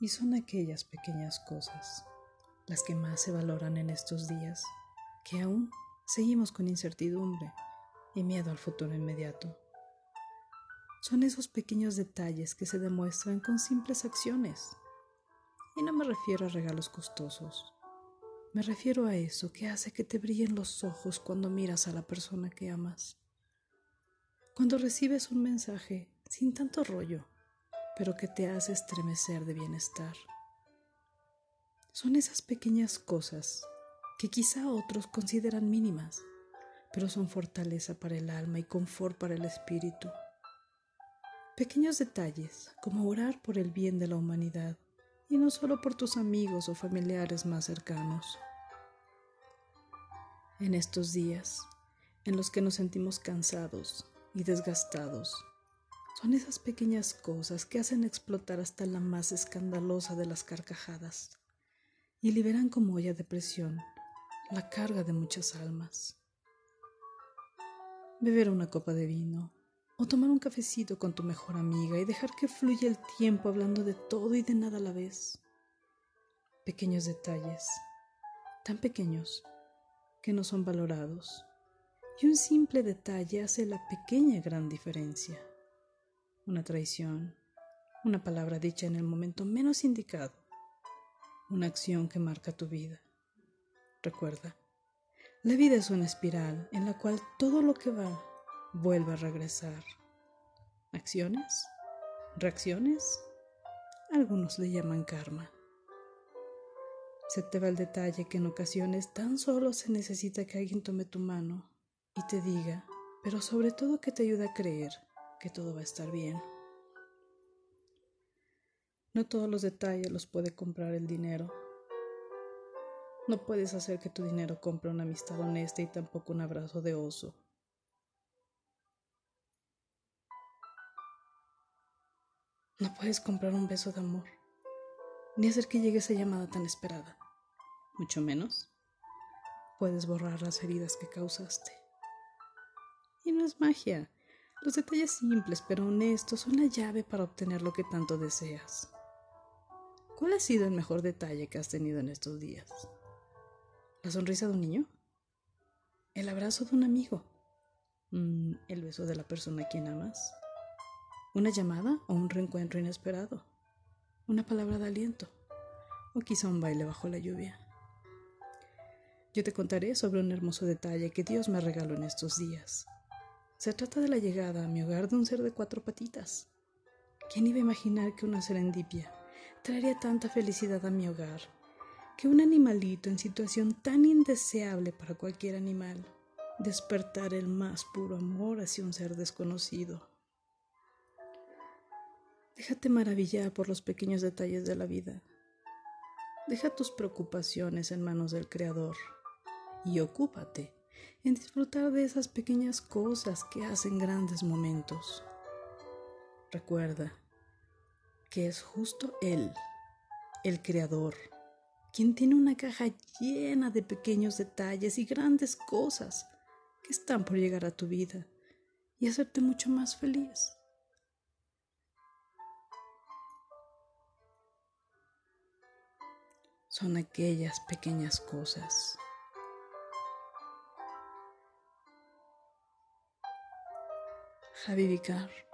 Y son aquellas pequeñas cosas las que más se valoran en estos días, que aún seguimos con incertidumbre y miedo al futuro inmediato. Son esos pequeños detalles que se demuestran con simples acciones. Y no me refiero a regalos costosos. Me refiero a eso que hace que te brillen los ojos cuando miras a la persona que amas. Cuando recibes un mensaje sin tanto rollo pero que te hace estremecer de bienestar. Son esas pequeñas cosas que quizá otros consideran mínimas, pero son fortaleza para el alma y confort para el espíritu. Pequeños detalles, como orar por el bien de la humanidad, y no solo por tus amigos o familiares más cercanos. En estos días, en los que nos sentimos cansados y desgastados, son esas pequeñas cosas que hacen explotar hasta la más escandalosa de las carcajadas y liberan como olla de presión la carga de muchas almas. Beber una copa de vino o tomar un cafecito con tu mejor amiga y dejar que fluya el tiempo hablando de todo y de nada a la vez. Pequeños detalles, tan pequeños que no son valorados, y un simple detalle hace la pequeña gran diferencia una traición, una palabra dicha en el momento menos indicado, una acción que marca tu vida. Recuerda, la vida es una espiral en la cual todo lo que va vuelve a regresar. Acciones, reacciones, algunos le llaman karma. Se te va el detalle que en ocasiones tan solo se necesita que alguien tome tu mano y te diga, pero sobre todo que te ayude a creer que todo va a estar bien. No todos los detalles los puede comprar el dinero. No puedes hacer que tu dinero compre una amistad honesta y tampoco un abrazo de oso. No puedes comprar un beso de amor, ni hacer que llegue esa llamada tan esperada. Mucho menos puedes borrar las heridas que causaste. Y no es magia, los detalles simples pero honestos son la llave para obtener lo que tanto deseas. ¿Cuál ha sido el mejor detalle que has tenido en estos días? ¿La sonrisa de un niño? ¿El abrazo de un amigo? Mm, ¿El beso de la persona a quien amas? ¿Una llamada o un reencuentro inesperado? ¿Una palabra de aliento? ¿O quizá un baile bajo la lluvia? Yo te contaré sobre un hermoso detalle que Dios me regaló en estos días se trata de la llegada a mi hogar de un ser de cuatro patitas. ¿Quién iba a imaginar que una serendipia traería tanta felicidad a mi hogar? Que un animalito en situación tan indeseable para cualquier animal despertar el más puro amor hacia un ser desconocido. Déjate maravillar por los pequeños detalles de la vida. Deja tus preocupaciones en manos del Creador y ocúpate en disfrutar de esas pequeñas cosas que hacen grandes momentos. Recuerda que es justo Él, el Creador, quien tiene una caja llena de pequeños detalles y grandes cosas que están por llegar a tu vida y hacerte mucho más feliz. Son aquellas pequeñas cosas Javi Vicar.